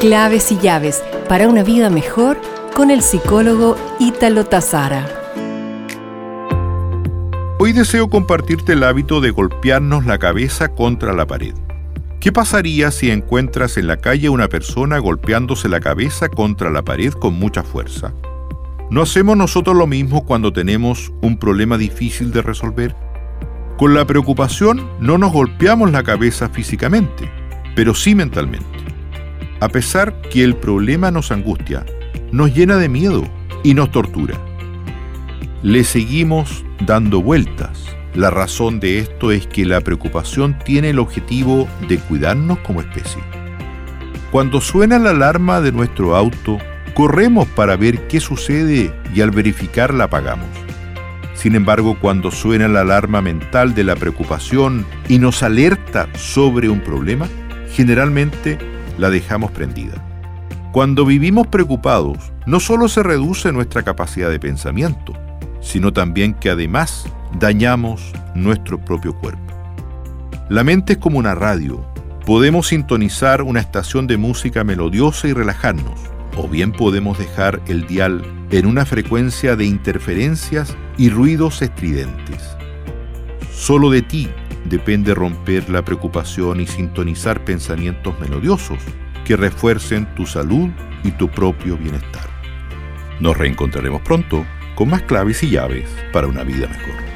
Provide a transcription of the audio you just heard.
Claves y llaves para una vida mejor con el psicólogo Ítalo Tazara. Hoy deseo compartirte el hábito de golpearnos la cabeza contra la pared. ¿Qué pasaría si encuentras en la calle una persona golpeándose la cabeza contra la pared con mucha fuerza? ¿No hacemos nosotros lo mismo cuando tenemos un problema difícil de resolver? Con la preocupación no nos golpeamos la cabeza físicamente, pero sí mentalmente. A pesar que el problema nos angustia, nos llena de miedo y nos tortura. Le seguimos dando vueltas. La razón de esto es que la preocupación tiene el objetivo de cuidarnos como especie. Cuando suena la alarma de nuestro auto, corremos para ver qué sucede y al verificar la apagamos. Sin embargo, cuando suena la alarma mental de la preocupación y nos alerta sobre un problema, generalmente la dejamos prendida. Cuando vivimos preocupados, no solo se reduce nuestra capacidad de pensamiento, sino también que además dañamos nuestro propio cuerpo. La mente es como una radio. Podemos sintonizar una estación de música melodiosa y relajarnos, o bien podemos dejar el dial en una frecuencia de interferencias y ruidos estridentes. Solo de ti depende romper la preocupación y sintonizar pensamientos melodiosos que refuercen tu salud y tu propio bienestar. Nos reencontraremos pronto con más claves y llaves para una vida mejor.